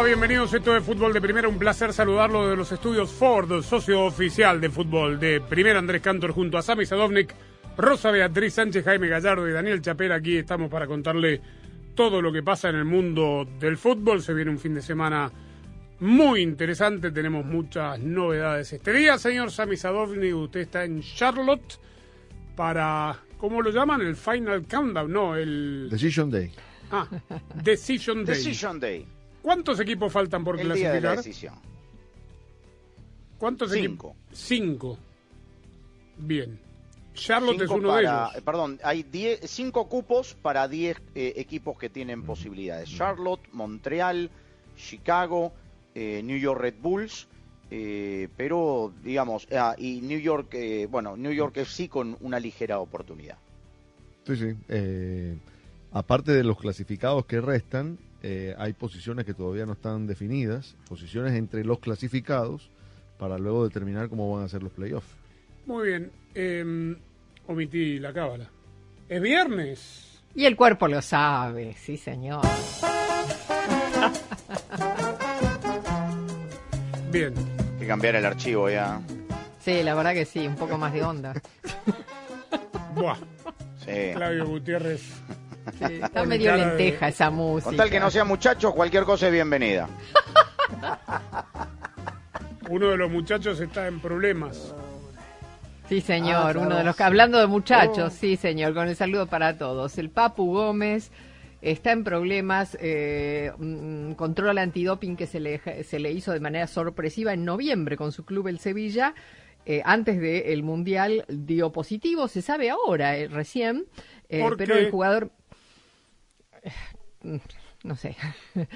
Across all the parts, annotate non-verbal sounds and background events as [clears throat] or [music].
Va? Bienvenidos. Esto es Fútbol de Primera. Un placer saludarlo de los estudios Ford, socio oficial de Fútbol de Primera. Andrés Cantor junto a Sami Sadovnik, Rosa Beatriz Sánchez, Jaime Gallardo y Daniel Chapera. Aquí estamos para contarle todo lo que pasa en el mundo del fútbol. Se viene un fin de semana muy interesante. Tenemos muchas novedades este día. Señor Sami Sadovnik, usted está en Charlotte para, ¿cómo lo llaman? El Final Countdown, no, el... Decision Day. Ah, Decision Day. Decision Day. ¿Cuántos equipos faltan por El día de la clasificar? decisión. ¿Cuántos Cinco. equipos? Cinco. Bien. Charlotte es uno para- de ellos. eh, Perdón, hay diez- cinco cupos para 10 eh, equipos que tienen posibilidades. Charlotte, Montreal, Chicago, eh, New York Red Bulls, eh, pero digamos, ah, y New York, eh, bueno, New York FC con una ligera oportunidad. Sí, sí. Eh, aparte de los clasificados que restan, eh, hay posiciones que todavía no están definidas, posiciones entre los clasificados, para luego determinar cómo van a ser los playoffs. Muy bien. Eh, omití la cábala. Es viernes. Y el cuerpo lo sabe, sí, señor. [laughs] Bien. Hay que cambiar el archivo ya. Sí, la verdad que sí, un poco más de onda. [laughs] Buah. Sí. Flavio Gutiérrez. [laughs] Sí, [laughs] está medio de- lenteja esa música. Con tal que no sea muchachos, cualquier cosa es bienvenida. [laughs] Uno de los muchachos está en problemas. Sí, señor, Ah, uno de los que... Hablando de Oh. muchachos, sí, señor, con el saludo para todos. El Papu Gómez está en problemas, eh, un control antidoping que se le, se le hizo de manera sorpresiva en noviembre con su club el Sevilla. eh, antes del Mundial dio positivo, se sabe ahora, eh, recién, eh, ¿Por pero el jugador... [laughs] no sé. [laughs]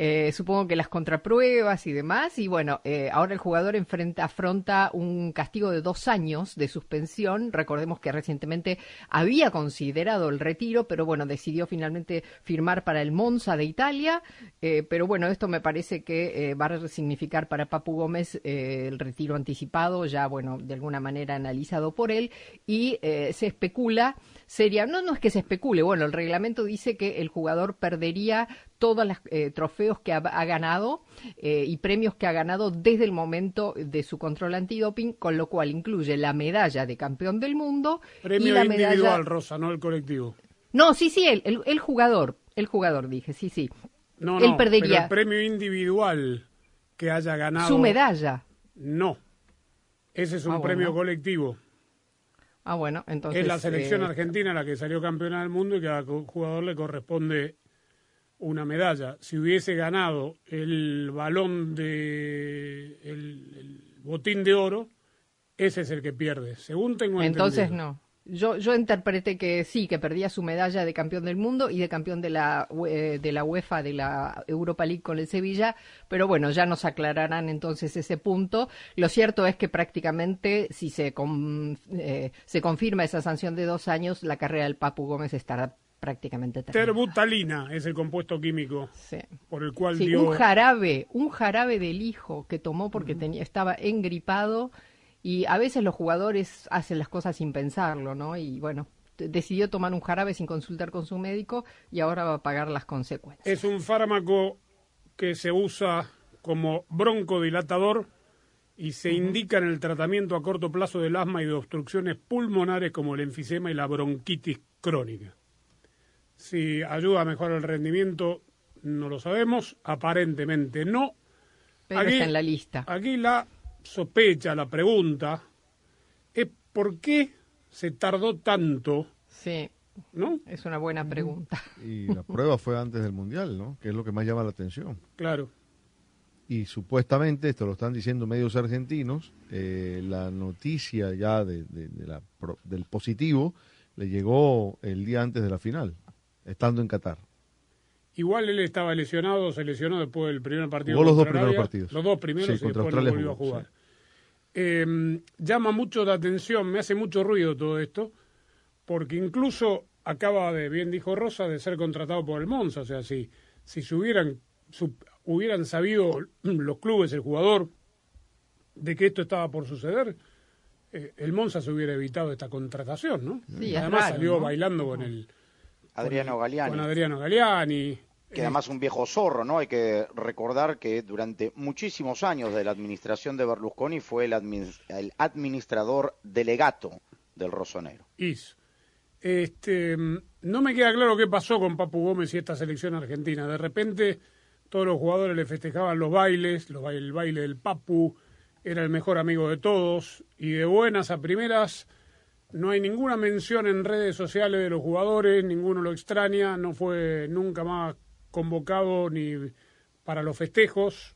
Eh, supongo que las contrapruebas y demás. Y bueno, eh, ahora el jugador enfrenta, afronta un castigo de dos años de suspensión. Recordemos que recientemente había considerado el retiro, pero bueno, decidió finalmente firmar para el Monza de Italia. Eh, pero bueno, esto me parece que va a significar para Papu Gómez el retiro anticipado, ya bueno, de alguna manera analizado por él. Y se especula sería, no, no es que se especule, bueno, el reglamento dice que el jugador perdería todos los trofeos que ha, ha ganado eh, y premios que ha ganado desde el momento de su control antidoping, con lo cual incluye la medalla de campeón del mundo y Premio la individual, medalla... Rosa, no el colectivo. No, sí, sí, el, el, el jugador, el jugador dije, sí, sí. No, Él no, perdería. pero el premio individual que haya ganado. Su medalla. No. Ese es un Ah, premio bueno. colectivo. Ah, bueno, entonces... es la selección eh, argentina la que salió campeona del mundo y que a cada jugador le corresponde una medalla. Si hubiese ganado el balón de el, el botín de oro, ese es el que pierde. Según tengo Entonces entendido. no. Yo, yo interpreté que sí, que perdía su medalla de campeón del mundo y de campeón de la, UE- de la UEFA, de la Europa League con el Sevilla, pero bueno, ya nos aclararán entonces ese punto. Lo cierto es que prácticamente, si se, con- eh, se confirma esa sanción de dos años, la carrera del Papu Gómez estará prácticamente terminada. Terbutalina es el compuesto químico Sí. por el cual Sí, dio un jarabe, un jarabe del hijo que tomó porque tenía, estaba engripado y a veces los jugadores hacen las cosas sin pensarlo, ¿no? Y bueno, decidió tomar un jarabe sin consultar con su médico y ahora va a pagar las consecuencias. es un fármaco que se usa como broncodilatador y se indica en el tratamiento a corto plazo del asma y de obstrucciones pulmonares como el enfisema y la bronquitis crónica. Si ayuda a mejorar el rendimiento, no lo sabemos, aparentemente no. Pero está en la lista. Aquí la sospecha, la pregunta es por qué se tardó tanto, Sí, ¿no? es una buena pregunta. Y la prueba fue antes del Mundial, ¿no? Que es lo que más llama la atención. Claro. Y supuestamente, esto lo están diciendo medios argentinos, eh, la noticia ya de, de- de la pro- del positivo le llegó el día antes de la final, estando en Qatar. Igual él estaba lesionado, se lesionó después del primer partido. Jugó los dos primeros partidos. Los dos primeros Sí, y contra después no volvió a jugar. sí. Eh, llama mucho la atención, me hace mucho ruido todo esto, porque incluso acaba de, bien dijo Rosa, de ser contratado por el Monza. O sea, si, si se hubieran, su- hubieran sabido los clubes, el jugador, de que esto estaba por suceder, eh, el Monza se hubiera evitado esta contratación, ¿no? Sí, es Además raro, salió ¿no? bailando con el Adriano Galeani. con Adriano Galeani. Que además un viejo zorro, ¿no? Hay que recordar que durante muchísimos años de la administración de Berlusconi fue el, admin- el administrador delegato del Rosonero. hizo. Este, no me queda claro qué pasó con Papu Gómez y esta selección argentina. De repente todos los jugadores le festejaban los bailes, el baile del Papu, era el mejor amigo de todos y de buenas a primeras no hay ninguna mención en redes sociales de los jugadores, ninguno lo extraña, no fue nunca más convocado ni para los festejos.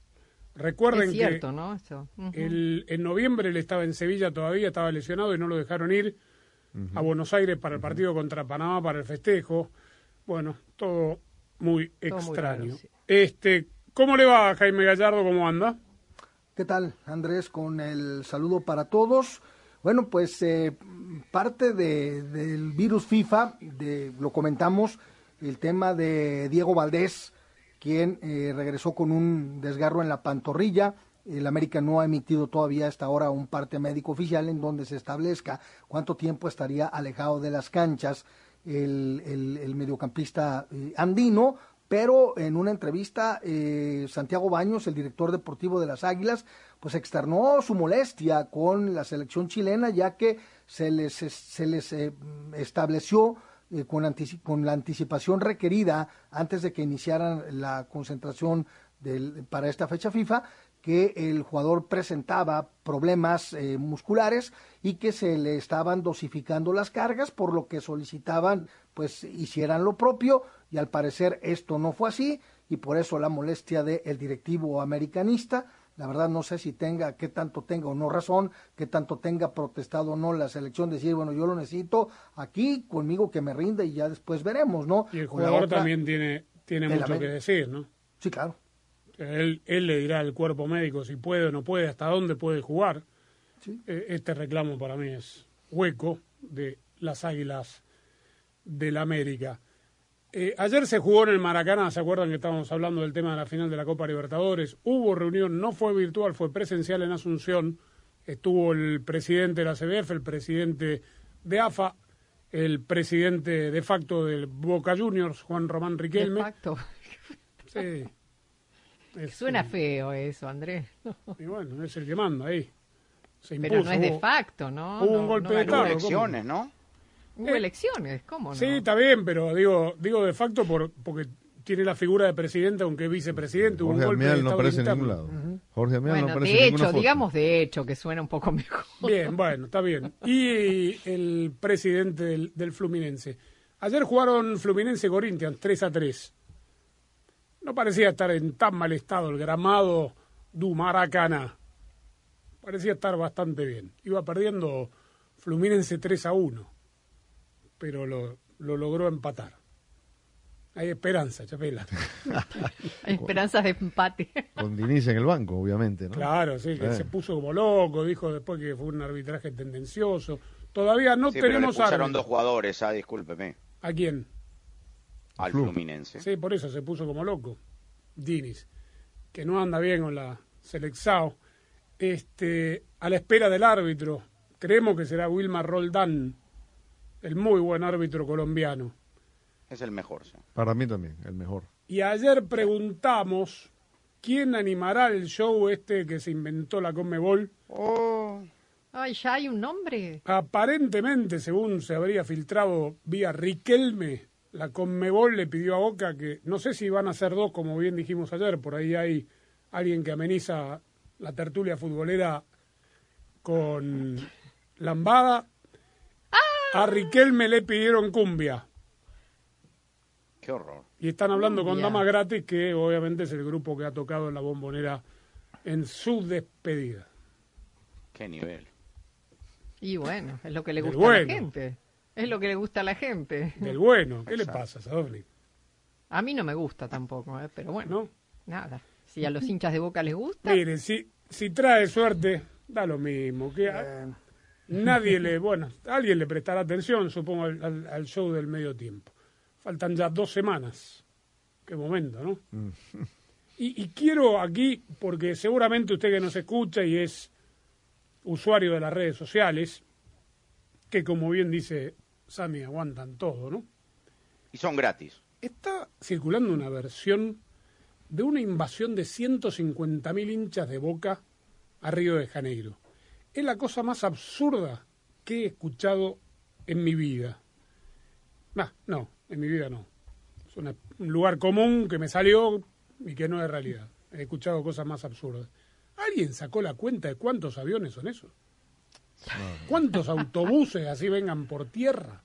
Recuerden es cierto, que ¿no? Eso. El- en noviembre él estaba en Sevilla todavía, estaba lesionado y no lo dejaron ir a Buenos Aires para el partido contra Panamá, para el festejo. Bueno, todo muy Todo muy extraño. raro, sí. Este, ¿Cómo le va a Jaime Gallardo? ¿Cómo anda? ¿Qué tal, Andrés? Con el saludo para todos. Bueno, pues eh, parte de- del virus FIFA, de, lo comentamos, el tema de Diego Valdés, quien eh, regresó con un desgarro en la pantorrilla. El América no ha emitido todavía hasta ahora un parte médico oficial en donde se establezca cuánto tiempo estaría alejado de las canchas el, mediocampista eh, andino, pero en una entrevista eh, Santiago Baños, el director deportivo de las Águilas, pues externó su molestia con la selección chilena ya que se les, se les eh, estableció eh, con, con la anticipación requerida antes de que iniciaran la concentración del- para esta fecha FIFA que el jugador presentaba problemas eh, musculares y que se le estaban dosificando las cargas, por lo que solicitaban pues hicieran lo propio y al parecer esto no fue así y por eso la molestia del directivo americanista. La verdad no sé si tenga, qué tanto tenga o no razón, qué tanto tenga protestado o no la selección, decir, bueno, yo lo necesito aquí conmigo que me rinda y ya después veremos, ¿no? Y el la jugador otra- también tiene, tiene la mucho que decir, ¿no? Sí, claro. Él, él le dirá al cuerpo médico si puede o no puede, hasta dónde puede jugar. Sí. Eh, Este reclamo para mí es hueco de las Águilas del América. Eh, ayer se jugó en el Maracaná, ¿se acuerdan que estábamos hablando del tema de la final de la Copa Libertadores? Hubo reunión, no fue virtual, fue presencial en Asunción. Estuvo el presidente de la CBF, el presidente de AFA, el presidente de facto del Boca Juniors, Juan Román De Riquelme. facto. Sí. [laughs] Es, Suena eh, feo eso, Andrés. [laughs] Y bueno, es el que manda ahí. Se Pero no es de facto, ¿no? hubo un golpe no de. Claro, elecciones, ¿no? Hubo elecciones, ¿cómo no? Sí, está bien, pero digo digo de facto por, porque tiene la figura de presidente, aunque es vicepresidente. Hubo un Jorge Amial no aparece en ningún lado. Jorge Amial bueno, no aparece de en hecho, foto. digamos de hecho, que suena un poco [laughs] mejor. Bien, bueno, está bien. Y el presidente del, del Fluminense. Ayer jugaron Fluminense Corinthians 3 a 3. No parecía estar en tan mal estado el gramado du Maracaná. Parecía estar bastante bien. Iba perdiendo Fluminense 3 a 1. Pero lo, lo logró empatar. Hay esperanza, Chapela. [laughs] Hay esperanzas de empate. [laughs] Con Diniz en el banco, obviamente, ¿no? Claro, sí, que Eh. se puso como loco, dijo después que fue un arbitraje tendencioso. Todavía no sí, pero le tenemos pusieron árbitro. dos jugadores, ah, discúlpeme, ¿A quién? al Flu. Fluminense. Sí, por eso se puso como loco. Diniz, que no anda bien con la Selexao. Este, a la espera del árbitro, creemos que será Wilmar Roldán, el muy buen árbitro colombiano. Es el mejor, sí. Para mí también, el mejor. Y ayer preguntamos quién animará el show este que se inventó la Conmebol. Oh, Ay, ya hay un nombre. Aparentemente, según se habría filtrado vía Riquelme, la Conmebol le pidió a Boca que, no sé si van a ser dos, como bien dijimos ayer, por ahí hay alguien que ameniza la tertulia futbolera con Lambada. A Riquelme le pidieron cumbia. Qué horror. Y están hablando con. Dama Gratis, que obviamente es el grupo que ha tocado en la bombonera en su despedida. Qué nivel. Y bueno, es lo que le gusta a la gente. Es lo que le gusta a la gente. Del bueno. ¿Qué le pasa, Sadovnik? A mí no me gusta tampoco, ¿eh? pero bueno, ¿No? nada. Si a los hinchas de Boca les gusta, Mire, si, si trae suerte, da lo mismo. Que Eh, nadie le, bueno, alguien le prestará atención, supongo, al, al- al show del medio tiempo. Faltan ya dos semanas. Qué momento, ¿no? Y, y quiero aquí, porque seguramente usted que nos escucha y es usuario de las redes sociales, que como bien dice Sami, aguantan todo, ¿no? Y son gratis. Está circulando una versión de una invasión de 150.000 hinchas de Boca a Río de Janeiro. Es la cosa más absurda que he escuchado en mi vida. Nah, no, en mi vida no. Es una- un lugar común que me salió y que no es realidad. He escuchado cosas más absurdas. ¿Alguien sacó la cuenta de cuántos aviones son esos? ¿Cuántos autobuses así vengan por tierra?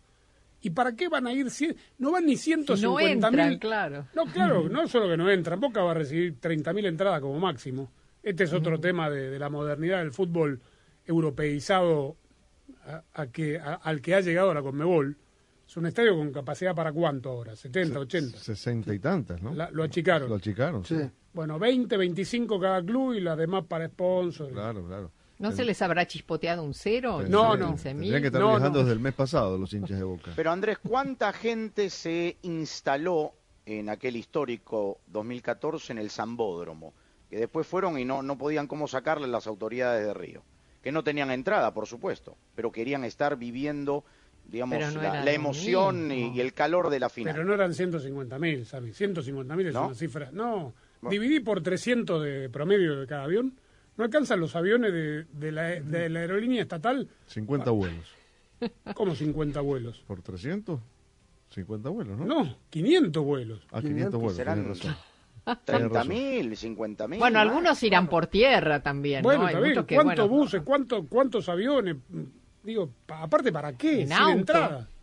¿Y para qué van a ir? cien- No van ni si no 150 entran, mil. claro. No, claro, no solo que no entran, Boca va a recibir 30.000 entradas como máximo. Este es otro tema de, de la modernidad del fútbol europeizado a- a que, a- al que ha llegado la Conmebol. Es un estadio con capacidad para cuánto ahora, 70, 80. Sesenta y tantas, ¿no? La- lo achicaron. Lo achicaron, sí. sí. Bueno, 20, 25 cada club y las demás para sponsor. Claro, claro. ¿No se les habrá chispoteado un cero? No, ¿15.000? no. Tendrían que estar No, viajando no. desde el mes pasado los hinchas de Boca. Pero Andrés, ¿cuánta gente se instaló en aquel histórico 2014 en el Zambódromo? Que después fueron y no, no podían cómo sacarle las autoridades de Río. Que no tenían entrada, por supuesto, pero querían estar viviendo, digamos, Pero no la, emoción y, el calor de la final. Pero no eran 150.000, ¿sabes? 150.000 es ¿No? una cifra. No, Bueno. dividí por 300 de promedio de cada avión. ¿No alcanzan los aviones de, de la, de la aerolínea estatal? 50 vuelos. como 50 vuelos? ¿Por 300? 50 vuelos, ¿no? No, 500 vuelos. A 500 vuelos, serán- tienes razón. 30.000, 50.000. Bueno, más. algunos irán por tierra también, Bueno, ¿no? que, ¿Cuántos bueno, buses? ¿Cuántos, ¿Cuántos aviones? Digo, pa- aparte, ¿para qué? En Sin auto. entrada. [laughs]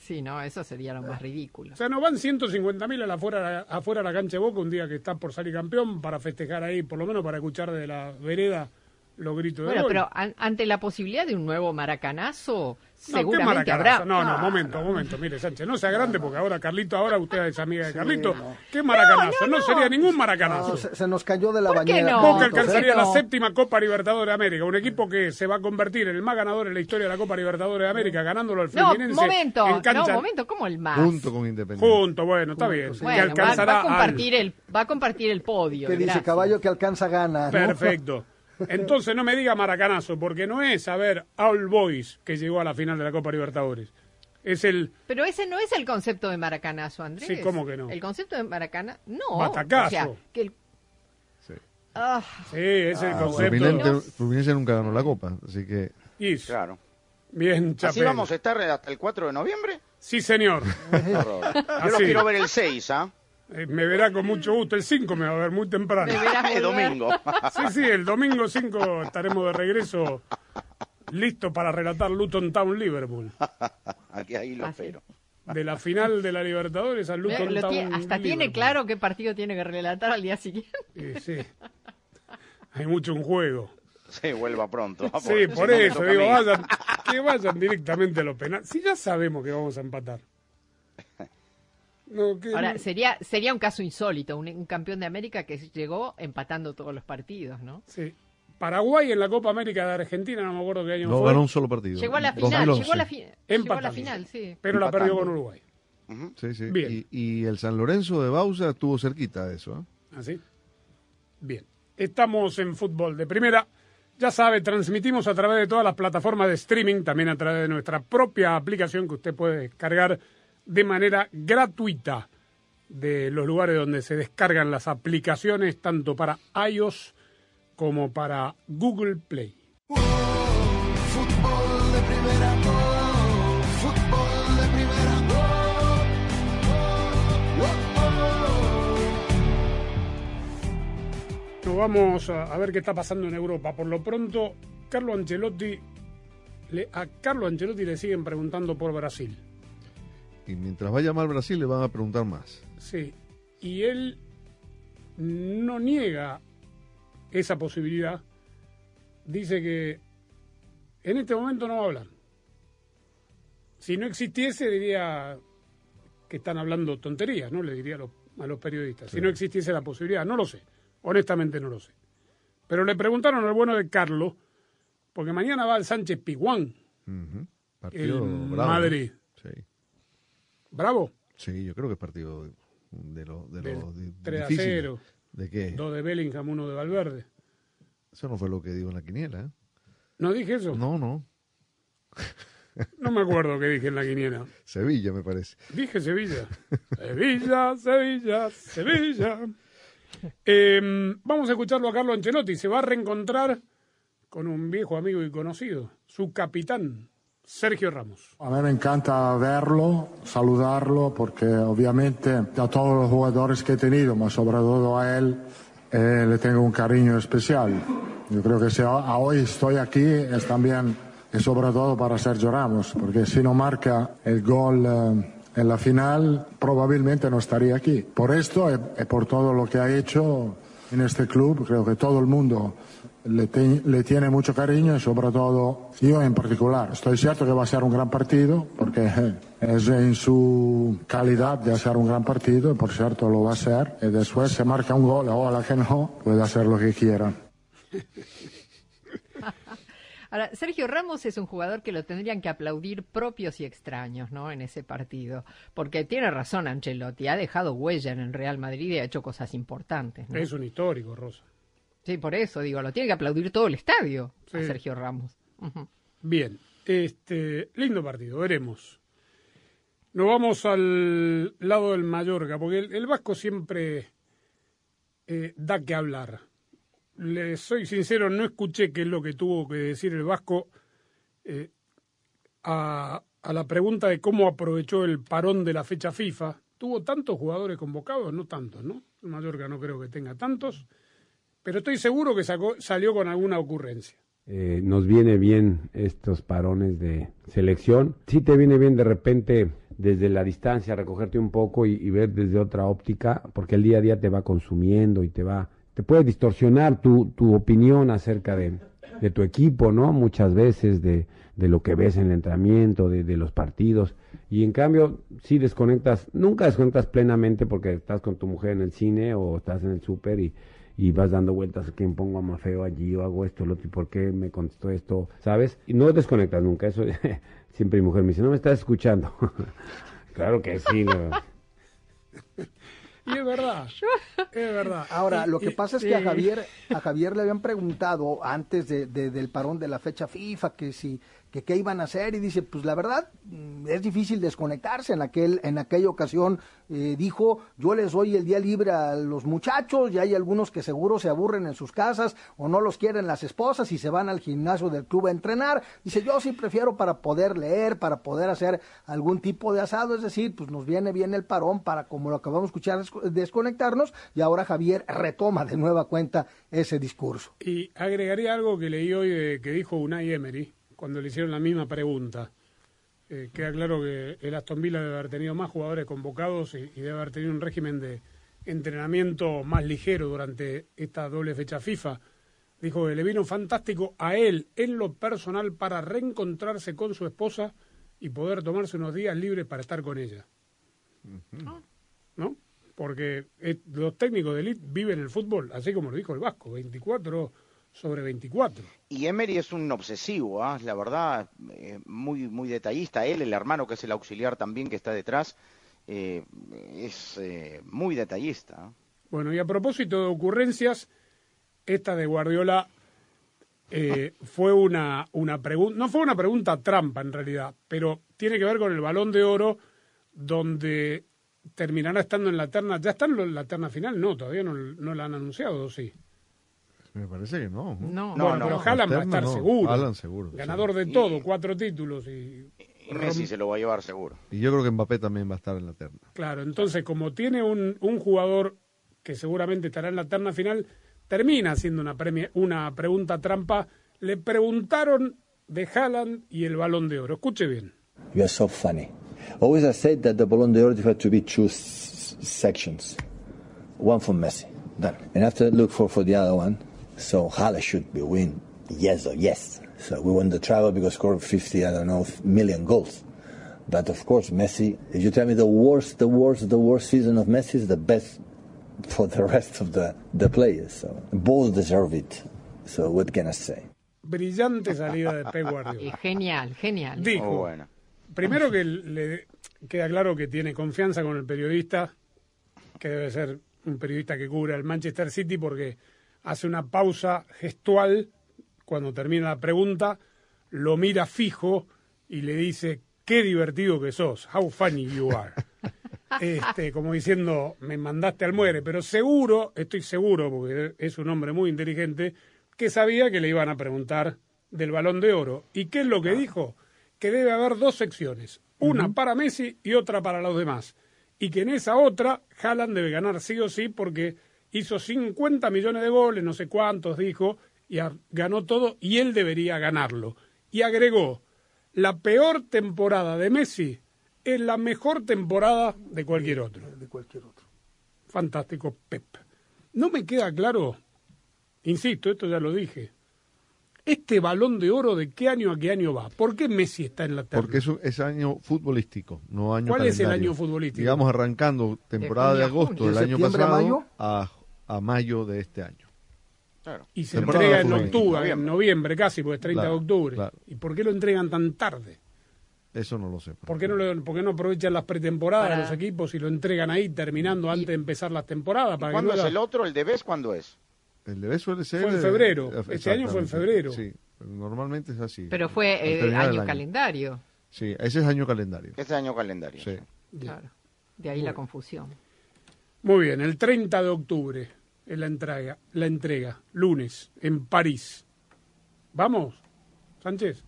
Sí, no, eso sería lo más ridículo. O sea, no van 150.000 a la afuera, afuera a la cancha de Boca un día que está por salir campeón para festejar ahí, por lo menos para escuchar de la vereda los gritos de Bueno, pero an- ante la posibilidad de un nuevo maracanazo, No, ¿qué seguramente maracanazo? habrá. No, no, Ah, momento, momento. Mire, Sánchez, no sea grande porque ahora Carlito, ahora usted es amiga de Carlito. ¿Qué maracanazo? No, sería ningún maracanazo. No, se, se nos cayó de la ¿Por qué bañera. no? Boca alcanzaría la no. séptima Copa Libertadores de América, un equipo que se va a convertir en el más ganador en la historia de la Copa Libertadores de América, ganándolo al No, Fluminense momento, en cancha no, momento, ¿cómo el más? Junto con Independiente. junto, bueno, está bien, sí. que Bueno, va, alcanzará va a al- compartir el, va a compartir el podio. Que dice caballo que alcanza gana. ¿no? Perfecto. Entonces no me diga maracanazo, porque no es, a ver, All Boys que llegó a la final de la Copa Libertadores. Es el Pero ese no es el concepto de maracanazo, Andrés. Sí, ¿cómo que no? El concepto de maracana, no. Batacazo. O sea, que el... Sí. Ah, Sí, es el concepto. Fluminense, Fluminense nunca ganó la Copa, así que Y- Claro. Bien, ¿Así Chapela. vamos a estar hasta el 4 de noviembre? Sí, señor. Yo Así. los quiero ver el 6, ¿ah? Eh, me verá con mucho gusto. El 5 me va a ver muy temprano. me verás El domingo. [laughs] Sí, sí, el domingo 5 estaremos de regreso listos para relatar Luton Town Liverpool. Aquí ahí lo espero. De la final de la Libertadores al Luton lo Town tiene- hasta tiene claro qué partido tiene que relatar al día siguiente. Eh, sí. Hay mucho en juego. Sí, vuelva pronto. Sí, por eso digo, vayan, que vayan directamente a los penales. Si ya sabemos que vamos a empatar. No, que- Ahora, sería, sería un caso insólito, un, un campeón de América que llegó empatando todos los partidos, ¿no? sí. Paraguay en la Copa América de Argentina, no me acuerdo qué año no fue, ganó un solo partido. Llegó a la final, 2011. llegó a la, fi- llegó a la Empatando. final, sí. pero la perdió con Uruguay. Sí, sí. Bien. Y, y el San Lorenzo de Bausa estuvo cerquita de eso. ¿eh? ¿Así? Bien. Estamos en fútbol de primera. Ya sabe, transmitimos a través de todas las plataformas de streaming, también a través de nuestra propia aplicación que usted puede descargar de manera gratuita de los lugares donde se descargan las aplicaciones, tanto para iOS como para Google Play. Nos vamos a, ver qué está pasando en Europa. Por lo pronto, Carlo Ancelotti a Carlo Ancelotti le siguen preguntando por Brasil. Y mientras vaya mal Brasil, le van a preguntar más. Sí, y él no niega esa posibilidad. Dice que en este momento no va a hablar. Si no existiese, diría que están hablando tonterías, ¿no? Le diría a los, a los periodistas. Si no existiese la posibilidad, no lo sé. Honestamente no lo sé. Pero le preguntaron al bueno de Carlos, porque mañana va al Sánchez Piguán. Partido el bravo, ¿no? Madrid. Sí. Bravo, Sí, yo creo que es partido de los de di- 3 a difíciles. 0. ¿De qué? dos de Bellingham, uno de Valverde. Eso no fue lo que dijo en la quiniela, ¿eh? ¿No dije eso? No, no. No me acuerdo qué dije en la quiniela. [laughs] Sevilla, me parece. Dije Sevilla. Sevilla, Sevilla, Sevilla. Eh, vamos a escucharlo a Carlo Ancelotti. Se va a reencontrar con un viejo amigo y conocido, su capitán, Sergio Ramos. A mí me encanta verlo, saludarlo, porque obviamente a todos los jugadores que he tenido, pero sobre todo a él, eh, le tengo un cariño especial. Yo creo que si a- hoy estoy aquí es también y sobre todo para Sergio Ramos, porque si no marca el gol eh, en la final, probablemente no estaría aquí. Por esto y, y por todo lo que ha hecho en este club, creo que todo el mundo le, te- le tiene mucho cariño y sobre todo yo en particular. Estoy cierto que va a ser un gran partido, porque eh, es en su calidad de hacer un gran partido, y por cierto lo va a hacer, y después se marca un gol, ojalá que no, puede hacer lo que quiera. [laughs] Ahora, Sergio Ramos es un jugador que lo tendrían que aplaudir propios y extraños, ¿no? En ese partido. Porque tiene razón Ancelotti, ha dejado huella en el Real Madrid y ha hecho cosas importantes, ¿no? Es un histórico, Rosa. Sí, por eso digo, lo tiene que aplaudir todo el estadio a. Sergio Ramos. Bien, este lindo partido, veremos. Nos vamos al lado del Mallorca, porque el, el Vasco siempre eh, da que hablar. Le soy sincero, no escuché qué es lo que tuvo que decir el Vasco eh, a, a la pregunta de cómo aprovechó el parón de la fecha FIFA. ¿Tuvo tantos jugadores convocados? No tantos, ¿no? El Mallorca no creo que tenga tantos, pero estoy seguro que sacó, salió con alguna ocurrencia. Eh, nos viene bien estos parones de selección. Sí te viene bien de repente desde la distancia recogerte un poco y, ver desde otra óptica, porque el día a día te va consumiendo y te va, te puede distorsionar tu, tu opinión acerca de, de tu equipo, ¿no? Muchas veces de, de lo que ves en el entrenamiento, de, de los partidos. Y en cambio, sí desconectas, nunca desconectas plenamente porque estás con tu mujer en el cine o estás en el súper y, y vas dando vueltas a quién pongo a más feo allí o hago esto, lo otro, y por qué me contestó esto, ¿sabes? Y no desconectas nunca, eso [laughs] siempre mi mujer me dice, no me estás escuchando. [laughs] claro que sí, no. Y es verdad, es verdad. Ahora, lo que pasa es que a Javier, a Javier le habían preguntado antes de, de- del parón de la fecha FIFA que si que qué iban a hacer y dice, pues la verdad mm, es difícil desconectarse. En aquel en aquella ocasión eh, dijo, yo les doy el día libre a los muchachos y hay algunos que seguro se aburren en sus casas o no los quieren las esposas y se van al gimnasio del club a entrenar. Dice, yo sí prefiero para poder leer, para poder hacer algún tipo de asado, es decir, pues nos viene bien el parón para, como lo acabamos de escuchar, desco- desconectarnos y ahora Javier retoma de nueva cuenta ese discurso. Y agregaría algo que leí hoy de- que dijo Unai Emery cuando le hicieron la misma pregunta. Eh, queda claro que el Aston Villa debe haber tenido más jugadores convocados y, y debe haber tenido un régimen de entrenamiento más ligero durante esta doble fecha FIFA. Dijo que le vino fantástico a él en lo personal para reencontrarse con su esposa y poder tomarse unos días libres para estar con ella. ¿No? Porque eh, los técnicos de élite viven el fútbol, así como lo dijo el Vasco, 24 sobre 24. Y Emery es un obsesivo, ¿ah? la verdad, eh, muy, muy detallista. Él, el hermano que es el auxiliar también que está detrás, eh, es eh, muy detallista. ¿ah? Bueno, y a propósito de ocurrencias, esta de Guardiola eh, [laughs] fue una, una pregunta, no fue una pregunta trampa en realidad, pero tiene que ver con el balón de oro, donde terminará estando en la terna. ¿Ya está en la terna final? No, todavía no, no la han anunciado, ¿o sí? Me parece que no. No, No, bueno, no. pero Haaland va a estar no. seguro. Haaland seguro, Ganador de Y- todo, cuatro títulos y Y Messi se lo va a llevar seguro. Y yo creo que Mbappé también va a estar en la terna. Claro, entonces como tiene un, un jugador que seguramente estará en la terna final, termina haciendo una, premia- una pregunta trampa. Le preguntaron de Haaland y el Balón de Oro. Escuche bien. You are so funny. Always I said that the Ballon d'Or had to be two sections. One for Messi, done. And after look for, for the other one. So Haaland should be win. Yes or yes. So we won the travel because scored 50, I don't know, million goals. But of course, Messi, if you tell me the worst, the worst, the worst season of Messi is the best for the [laughs] rest of the, the players. So both deserve it. So what can I say? Brillante salida de Pep [laughs] Y Guardiola. genial, genial. Dijo, Muy bueno. primero que le queda claro que tiene confianza con el periodista, que debe ser un periodista que cubre al Manchester City porque hace una pausa gestual cuando termina la pregunta, lo mira fijo y le dice, qué divertido que sos, how funny you are. [laughs] Este, como diciendo, me mandaste al muere, pero seguro, estoy seguro, porque es un hombre muy inteligente, que sabía que le iban a preguntar del balón de oro. ¿Y qué es lo que dijo? Que debe haber dos secciones, una para Messi y otra para los demás. Y que en esa otra, Haaland debe ganar sí o sí porque hizo 50 millones de goles, no sé cuántos dijo, y ganó todo, y él debería ganarlo. Y agregó, la peor temporada de Messi es la mejor temporada de cualquier otro. de cualquier otro. Fantástico, Pep. No me queda claro, insisto, esto ya lo dije, este balón de oro de qué año a qué año va. ¿Por qué Messi está en la terna? Porque es, un- es año futbolístico, no año ¿Cuál es el año futbolístico? Digamos, arrancando temporada de, agosto del ¿De año pasado mayo? a, a mayo de este año. Claro. Y se Temporada entrega en octubre, en Noviembre. noviembre casi, porque es 30 Claro, de octubre. claro. ¿Y por qué lo entregan tan tarde? Eso no lo sé. ¿Por qué no, lo- por qué no aprovechan las pretemporadas Para- los equipos y lo entregan ahí terminando antes de empezar las temporadas? Para que ¿Cuándo es el otro? ¿El de Bes cuándo es? El debe suele ser... Fue en febrero. Este año fue en febrero. Sí, normalmente es así. Pero fue eh, año calendario. Sí, ese es año calendario. Este año calendario. Sí. Claro. De ahí la confusión. Muy bien, el 30 de octubre es la entrega, la entrega, lunes, en París. ¿Vamos, Sánchez?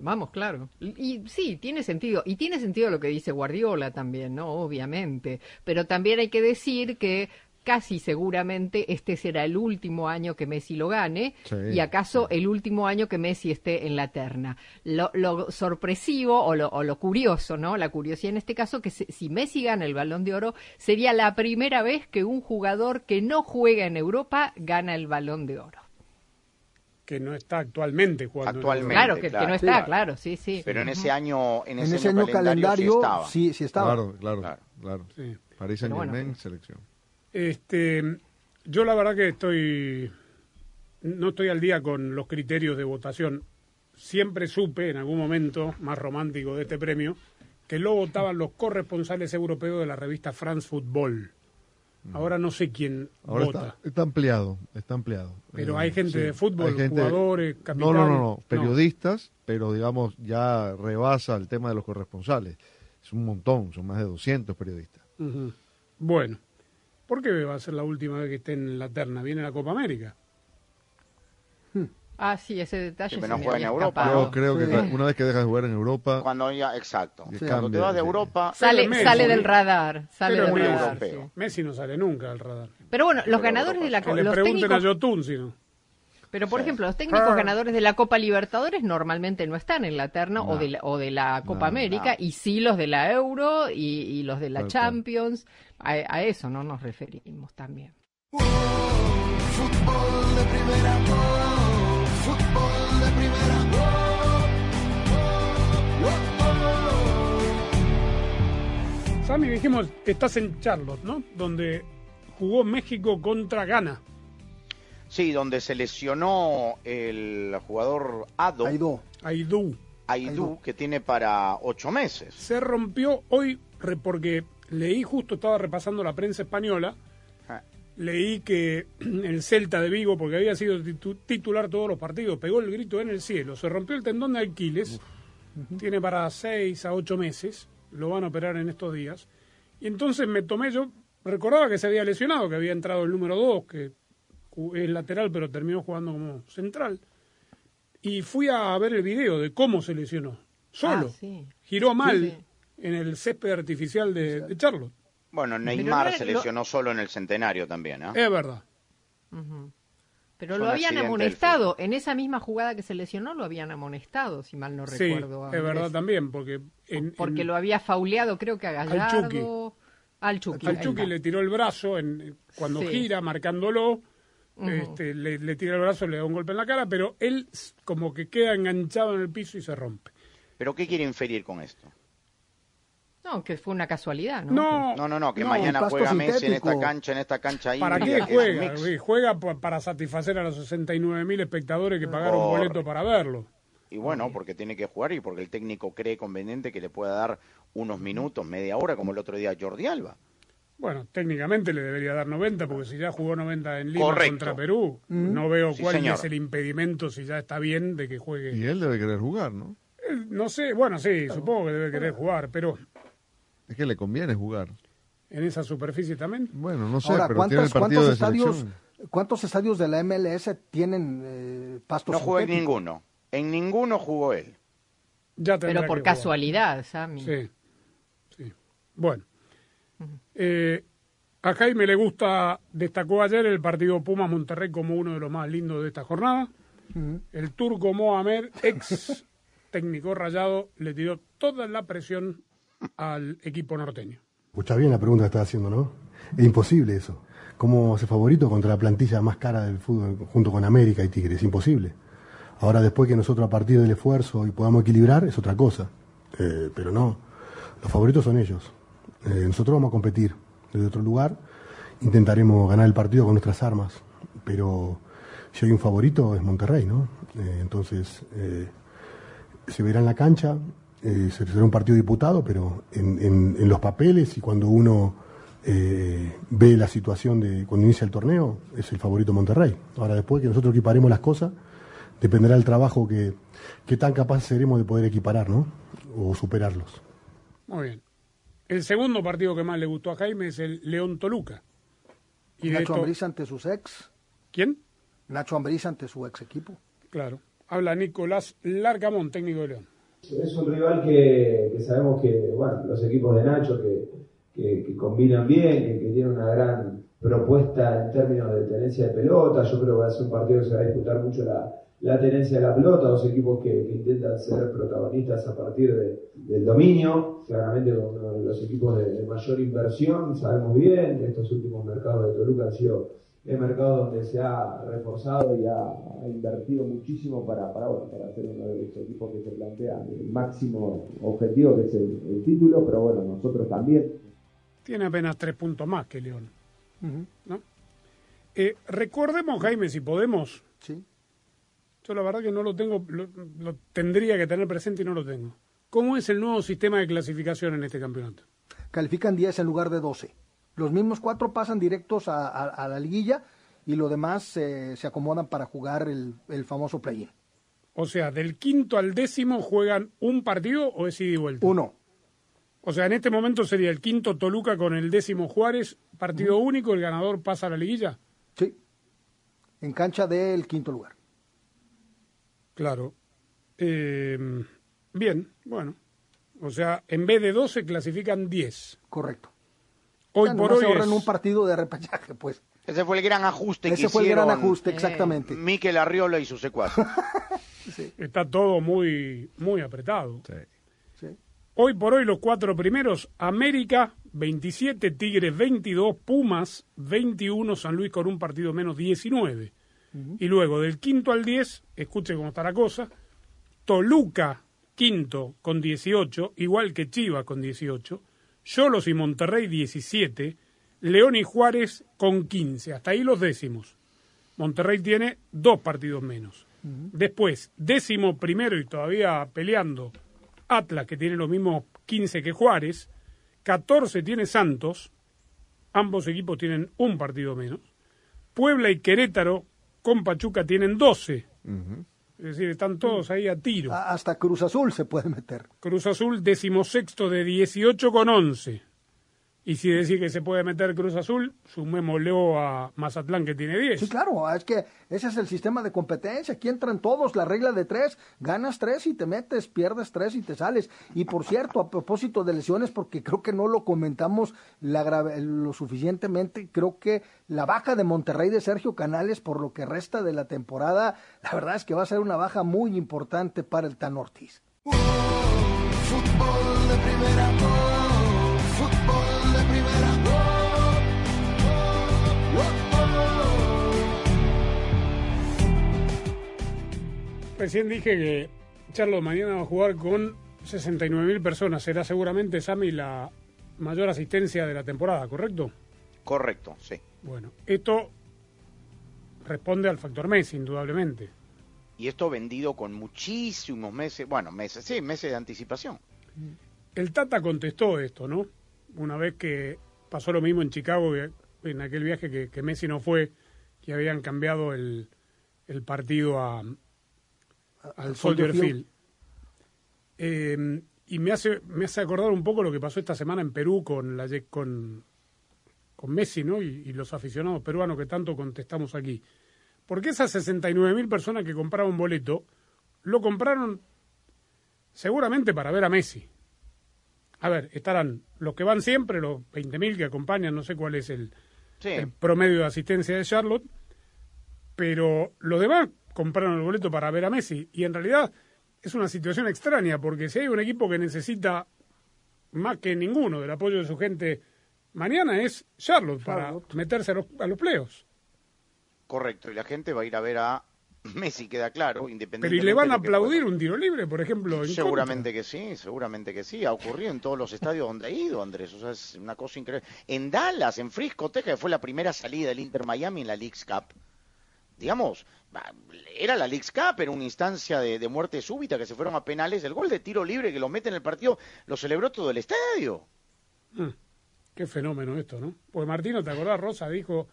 Vamos, claro. Y sí, tiene sentido. Y tiene sentido lo que dice Guardiola también, ¿no? Obviamente. Pero también hay que decir que casi seguramente este será el último año que Messi lo gane Sí, y acaso el último año que Messi esté en la terna. Lo, lo sorpresivo o lo, o lo curioso, ¿no? La curiosidad en este caso que se- si Messi gana el Balón de Oro sería la primera vez que un jugador que no juega en Europa gana el Balón de Oro. Que no está actualmente jugando. en Actualmente. Claro, que, no está, Sí. claro, sí, sí. Pero en ese año, en En ese, año calendario, sí estaba. sí, sí estaba. Claro, claro, Claro. claro. Sí. París Saint bueno, Germain, pero- selección. Este, yo la verdad que estoy, no estoy al día con los criterios de votación. Siempre supe, en algún momento más romántico de este premio, que lo votaban los corresponsales europeos de la revista France Football. Ahora no sé quién Ahora vota. está, está ampliado, está ampliado. Pero Eh, hay gente de fútbol, gente- jugadores, No, capitanes. no, no, no, periodistas, pero digamos ya rebasa el tema de los corresponsales. Es un montón, son más de 200 periodistas. Bueno, ¿por qué va a ser la última vez que esté en la terna? Viene la Copa América. Ah, sí, ese detalle Que no juega en Europa. escapado. Yo creo que Sí. una vez que dejas de jugar en Europa, Cuando ya, exacto. Sí. Cuando te vas de. Europa, Sale, Messi. sale del radar, sale Pero del muy radar. europeo. sí. Messi no sale nunca al radar. Pero bueno, los Pero ganadores de la Que Copa, le los pregunten técnicos, a Yotun si no. Pero por Sí. ejemplo, los técnicos Ah. ganadores de la Copa Libertadores normalmente no están en la terna o, de la, o de la Copa No, América no. y sí los de la Euro y, y los de la. Champions. A, a eso no nos referimos también. Fútbol de primera, oh, fútbol de primera, oh, oh, oh. Sammy, dijimos que estás en Charlotte, ¿no? Donde jugó México contra Ghana. Sí, donde se lesionó el jugador Ado. Aidú. Aidú, Aidú. que tiene para ocho meses. Se rompió hoy porque leí justo, estaba repasando la prensa española, Ah, leí que [clears throat] el Celta de Vigo, porque había sido titu- titular todos los partidos, pegó el grito en el cielo, se rompió el tendón de Aquiles, tiene para seis a ocho meses, lo van a operar en estos días, y entonces me tomé, yo recordaba que se había lesionado, que había entrado el número dos, que es lateral, pero terminó jugando como central, y fui a ver el video de cómo se lesionó, solo, Ah, sí. giró mal Sí. en el césped artificial de, de Charlotte, Bueno, no Neymar se lo- lesionó solo en el centenario también, ¿ah? es verdad. Pero Fue lo habían amonestado. En esa misma jugada que se lesionó lo habían amonestado, si mal no Sí, recuerdo. es verdad también, porque... en- Porque en- lo había fauleado, creo que a. Gallardo. Al Chucky. Al Chucky le tiró el brazo en, cuando Sí. gira, marcándolo. Este, le, le tira el brazo, le da un golpe en la cara, pero él como que queda enganchado en el piso y se rompe. ¿Pero qué quiere inferir con esto? No, que fue una casualidad, ¿no? No, No, no, no, que No, mañana juega Messi en esta cancha, en esta cancha ¿Para híbrida, qué juega? Juega pa- para satisfacer a los 69 mil espectadores que pagaron Correcto. boleto para verlo. Y bueno, porque tiene que jugar y porque el técnico cree conveniente que le pueda dar unos minutos, media hora, como el otro día Jordi Alba. Bueno, técnicamente le debería dar 90, porque si ya jugó 90 en Lima Correcto. contra Perú, no veo Sí, cuál señor. es el impedimento si ya está bien de que Y juegue. él debe querer jugar, ¿no? Él, No sé, bueno, sí, supongo que debe querer jugar, pero Es que le conviene jugar. en esa superficie también. Bueno, no sé, Ahora, pero tiene el ¿cuántos, partido cuántos de estadios, selección. ¿cuántos estadios de la MLS tienen eh, pasto No jugó en ninguno. En ninguno jugó él. Ya Pero por casualidad, Sammy. Sí, sí. Bueno. Eh, a Jaime le gusta, destacó ayer el partido Pumas-Monterrey como uno de los más lindos de esta jornada. El turco Mohamed, ex técnico rayado, le tiró toda la presión al equipo norteño. Escucha bien la pregunta que estás haciendo, ¿no? Es imposible eso. ¿Cómo ser favorito contra la plantilla más cara del fútbol junto con América y Tigre? Es imposible. Ahora después que nosotros a partir del esfuerzo y podamos equilibrar es otra cosa. Eh, pero no, los favoritos son ellos. Eh, nosotros vamos a competir desde otro lugar, intentaremos ganar el partido con nuestras armas, pero si hay un favorito es Monterrey, ¿no? Eh, entonces, eh, se verá en la cancha, será un partido diputado, pero en, los papeles y cuando uno ve la situación de cuando inicia el torneo, es el favorito Monterrey. Ahora después que nosotros equiparemos las cosas, dependerá del trabajo que, que tan capaces seremos de poder equiparar, ¿no? O superarlos. Muy bien. El segundo partido que más le gustó a Jaime es el León Toluca. Y Nacho esto- Ambriz ante sus ex. ¿Quién? Nacho Ambriz ante su ex equipo. Claro. Habla Nicolás Largamón, técnico de León. Es un rival que, que sabemos que, bueno, los equipos de Nacho que, que- que combinan bien, que, que tienen una gran propuesta en términos de tenencia de pelota. Yo creo que va a ser un partido que se va a disputar mucho la, la tenencia de la pelota, dos equipos que, que intentan ser protagonistas a partir de- del dominio, claramente con uno de los equipos de, de mayor inversión, sabemos bien, estos últimos mercados de Toluca han sido el mercado donde se ha reforzado y ha, ha invertido muchísimo para, para, bueno, para ser uno de los equipos que se plantea el máximo objetivo que es el, el título, pero bueno, nosotros también. Tiene apenas tres puntos más que León. ¿no? Eh, recordemos, Jaime, si podemos. Sí. Yo la verdad que no lo tengo, lo, lo tendría que tener presente y no lo tengo. ¿Cómo es el nuevo sistema de clasificación en este campeonato? Califican 10 en lugar de 12. Los mismos cuatro pasan directos a, a- a la liguilla y los demás eh, se acomodan para jugar el, el famoso play-in. O sea, del quinto al décimo juegan un partido o es ida y vuelta. Uno. O sea, en este momento sería el quinto Toluca con el décimo Juárez, partido único, el ganador pasa a la liguilla. Sí. En cancha del quinto lugar. Claro. Eh, bien, bueno. O sea, en vez de 12 clasifican 10. Correcto. Hoy por hoy se ahorran es- un partido de repechaje, pues. Ese fue el gran ajuste que Ese fue el gran ajuste, exactamente. Miquel Arriola y su secuaces. [laughs] está todo muy, muy apretado. Sí. Hoy por hoy los cuatro primeros, América 27, Tigres 22, Pumas 21, San Luis con un partido menos 19. Y luego del quinto al 10, escuche cómo está la cosa, Toluca quinto con 18, igual que Chivas con 18, Cholos y Monterrey 17, León y Juárez con 15, hasta ahí los décimos. Monterrey tiene dos partidos menos. Después, décimo primero y todavía peleando, Atlas, que tiene los mismos 15 que Juárez, 14 tiene Santos, ambos equipos tienen un partido menos. Puebla y Querétaro con Pachuca tienen 12, es decir, están todos ahí a tiro. A- Hasta Cruz Azul se puede meter. Cruz Azul decimosexto de 18 con 11. Y si decís que se puede meter Cruz Azul, sumémoslo a Mazatlán que tiene 10. Sí, claro, es que ese es el sistema de competencia. Aquí entran todos, la regla de tres. Ganas tres y te metes, pierdes tres y te sales. Y por cierto, a propósito de lesiones, porque creo que no lo comentamos la grave- lo suficientemente, creo que la baja de Monterrey de Sergio Canales por lo que resta de la temporada, la verdad es que va a ser una baja muy importante para el Tan Ortiz. Fútbol de primera, Recién dije que Charlo mañana va a jugar con 69.000 personas. Será seguramente, Sami, la mayor asistencia de la temporada, ¿correcto? Correcto, sí. Bueno, esto responde al factor Messi, indudablemente. Y esto vendido con muchísimos meses, bueno, meses, sí, meses de anticipación. El Tata contestó esto, ¿no? Una vez que pasó lo mismo en Chicago, en aquel viaje que, que Messi no fue, que habían cambiado el, el partido a, al Soldier Field. Eh, y me hace, me hace acordar un poco lo que pasó esta semana en Perú con, la, con, con Messi, ¿no? Y, y los aficionados peruanos que tanto contestamos aquí. Porque esas 69.000 personas que compraron boleto, lo compraron seguramente para ver a Messi. A ver, estarán los que van siempre, los 20.000 que acompañan, no sé cuál es el, Sí. el promedio de asistencia de Charlotte, pero los demás compraron el boleto para ver a Messi. Y en realidad es una situación extraña, porque si hay un equipo que necesita más que ninguno del apoyo de su gente mañana es Charlotte, para meterse a los, a los playoffs. Correcto, y la gente va a ir a ver a Messi, queda claro, Pero independientemente ¿y le van a aplaudir un tiro libre, por ejemplo? en Seguramente que sí, seguramente que sí. Ha ocurrido en todos los estadios donde ha ido, Andrés. O sea, es una cosa increíble. En Dallas, en Frisco, Texas, que fue la primera salida del Inter Miami en la League's Cup. Digamos, era la League's Cup, era una instancia de, de muerte súbita que se fueron a penales. El gol de tiro libre que lo mete en el partido lo celebró todo el estadio. Mm, Qué fenómeno esto, ¿no? Pues Martino, ¿te acordás? Rosa dijo,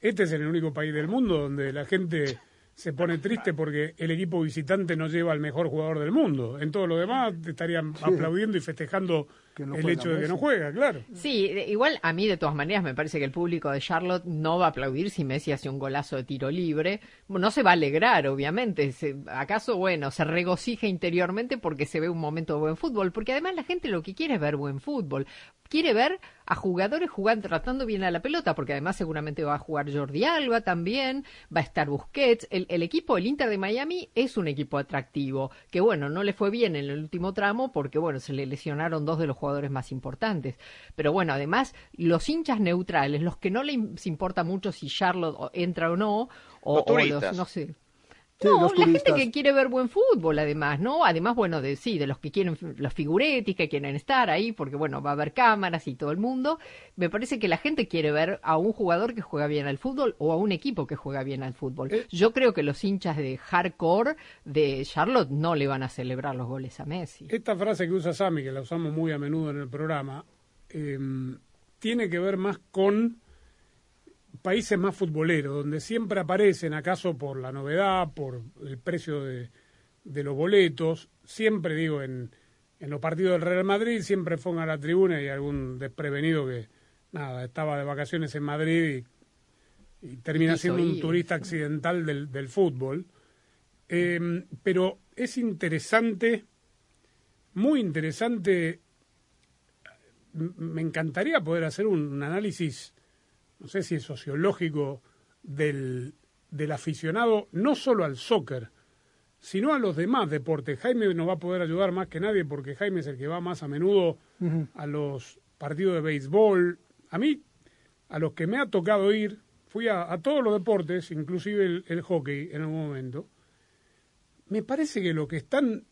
este es el único país del mundo donde la gente se pone triste porque el equipo visitante no lleva al mejor jugador del mundo. En todo lo demás estarían aplaudiendo y festejando Que no el juega hecho de que no juega, claro. Sí, de- igual a mí de todas maneras me parece que el público de Charlotte no va a aplaudir si Messi hace un golazo de tiro libre. No se va a alegrar, obviamente. Se- ¿Acaso, bueno, se regocija interiormente porque se ve un momento de buen fútbol? Porque además la gente lo que quiere es ver buen fútbol. Quiere ver a jugadores jugando, tratando bien a la pelota, porque además seguramente va a jugar Jordi Alba también, va a estar Busquets. El, el equipo, el Inter de Miami, es un equipo atractivo, que bueno, no le fue bien en el último tramo porque bueno, se le lesionaron dos de los jugadores más importantes. Pero bueno, además, los hinchas neutrales, los que no les importa mucho si Charlotte entra o no, o, Los o turistas. no sé. Sí, no, la gente que quiere ver buen fútbol, además, ¿no? Además, bueno, de sí, de los que quieren, los figuretis, que quieren estar ahí, porque bueno, va a haber cámaras y todo el mundo. Me parece que la gente quiere ver a un jugador que juega bien al fútbol o a un equipo que juega bien al fútbol. Eh. Yo creo que los hinchas de hardcore de Charlotte no le van a celebrar los goles a Messi. Esta frase que usa Sami, que la usamos muy a menudo en el programa, eh, tiene que ver más con países más futboleros, donde siempre aparecen, acaso por la novedad, por el precio de, de los boletos, siempre digo, en, en los partidos del Real Madrid, siempre pongan a la tribuna y algún desprevenido que, nada, estaba de vacaciones en Madrid y, y termina siendo un turista accidental del, del fútbol. Eh, pero es interesante, muy interesante. Me encantaría poder hacer un, un análisis, no sé si es sociológico, del, del aficionado, no solo al soccer, sino a los demás deportes. Jaime nos va a poder ayudar más que nadie porque Jaime es el que va más a menudo a los partidos de béisbol. A mí, a los que me ha tocado ir, fui a, a todos los deportes, inclusive el, el hockey en algún momento. Me parece que lo que están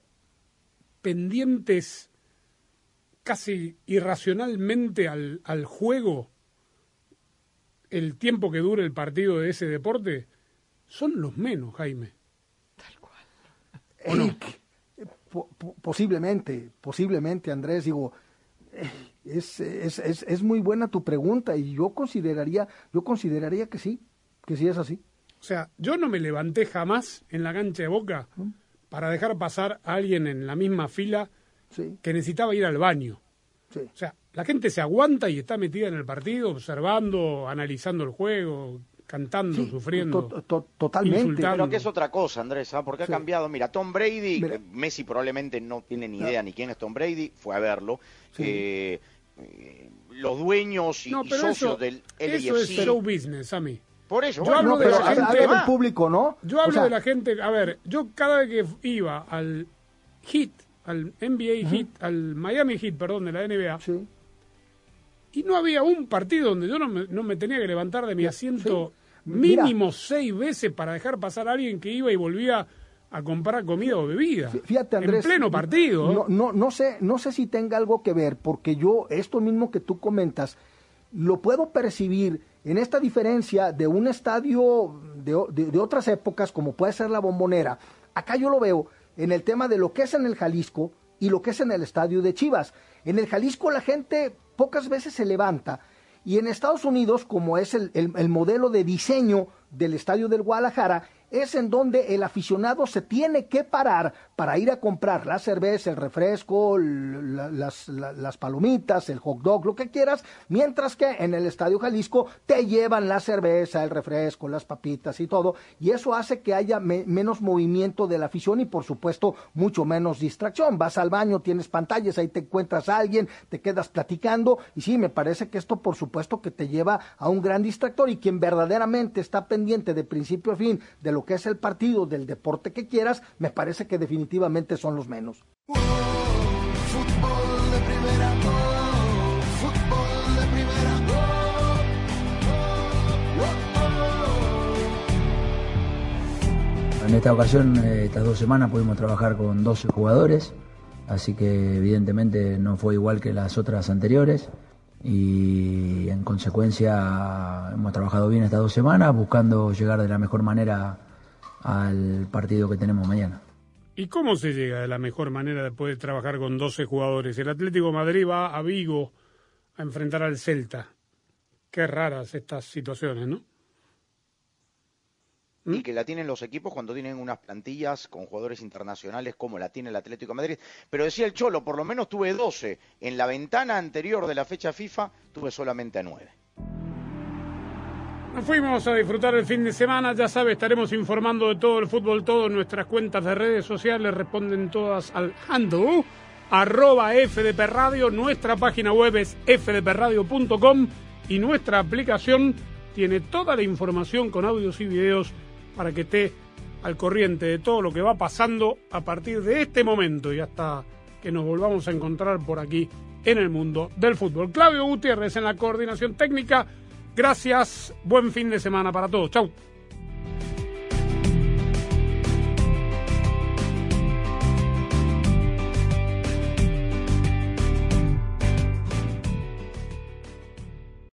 pendientes casi irracionalmente al, al juego, el tiempo que dure el partido de ese deporte, son los menos, Jaime. [laughs] ¿O no? Eric, eh, po- po- posiblemente, posiblemente, Andrés, digo, eh, es, es, es, es muy buena tu pregunta y yo consideraría, yo consideraría que sí, que sí es así. O sea, yo no me levanté jamás en la cancha de Boca para dejar pasar a alguien en la misma fila Sí, que necesitaba ir al baño. sí. O sea, la gente se aguanta y está metida en el partido, observando, analizando el juego, cantando, sufriendo. totalmente. insultando. Pero que es otra cosa, Andrés, ¿ah? porque Sí. ha cambiado. Mira, Tom Brady, Mira. Messi probablemente no tiene ni No. idea ni quién es Tom Brady, fue a verlo. Sí. Eh, eh, los dueños y, No, y socios eso, del eso es show business, a mí. Por eso, Yo bueno, hablo No, de la gente- público, ¿no? Yo O hablo sea, de la gente, a ver, yo cada vez que iba al Heat, al NBA Heat, al Miami Heat, perdón, de la NBA, Sí. Y no había un partido donde yo no me, no me tenía que levantar de mi asiento mínimo seis veces para dejar pasar a alguien que iba y volvía a comprar comida o bebida. Fí- Fíjate, Andrés. En pleno partido. No, no, no sé, no sé si tenga algo que ver, porque yo, esto mismo que tú comentas, lo puedo percibir en esta diferencia de un estadio de, de- de otras épocas, como puede ser la bombonera. Acá yo lo veo en el tema de lo que es en el Jalisco y lo que es en el estadio de Chivas. En el Jalisco la gente pocas veces se levanta. Y en Estados Unidos, como es el, el- el modelo de diseño del estadio del Guadalajara, es en donde el aficionado se tiene que parar para ir a comprar la cerveza, el refresco, las, la- las palomitas, el hot dog, lo que quieras, mientras que en el Estadio Jalisco te llevan la cerveza, el refresco, las papitas y todo, y eso hace que haya me- menos movimiento de la afición y por supuesto mucho menos distracción. Vas al baño, tienes pantallas, ahí te encuentras a alguien, te quedas platicando, y sí, me parece que esto por supuesto que te lleva a un gran distractor y quien verdaderamente está pendiente de principio a fin de lo que es el partido, del deporte que quieras, me parece que definitivamente son los menos. En esta ocasión, eh, estas dos semanas pudimos trabajar con 12 jugadores, así que evidentemente no fue igual que las otras anteriores y en consecuencia hemos trabajado bien estas dos semanas buscando llegar de la mejor manera al partido que tenemos mañana. ¿Y cómo se llega de la mejor manera después de trabajar con 12 jugadores? El Atlético de Madrid va a Vigo a enfrentar al Celta. Qué raras estas situaciones, ¿no? ¿Mm? y que la tienen los equipos cuando tienen unas plantillas con jugadores internacionales como la tiene el Atlético de Madrid. Pero decía el Cholo, por lo menos tuve 12. En la ventana anterior de la fecha FIFA tuve solamente a 9. Nos fuimos a disfrutar el fin de semana, ya sabe, estaremos informando de todo el fútbol, todo en nuestras cuentas de redes sociales, responden todas al handle, arroba FDP nuestra página web es fdpradio.com y nuestra aplicación tiene toda la información con audios y videos para que esté al corriente de todo lo que va pasando a partir de este momento y hasta que nos volvamos a encontrar por aquí en el mundo del fútbol. Claudio Gutiérrez en la coordinación técnica. Gracias, buen fin de semana para todos. Chau.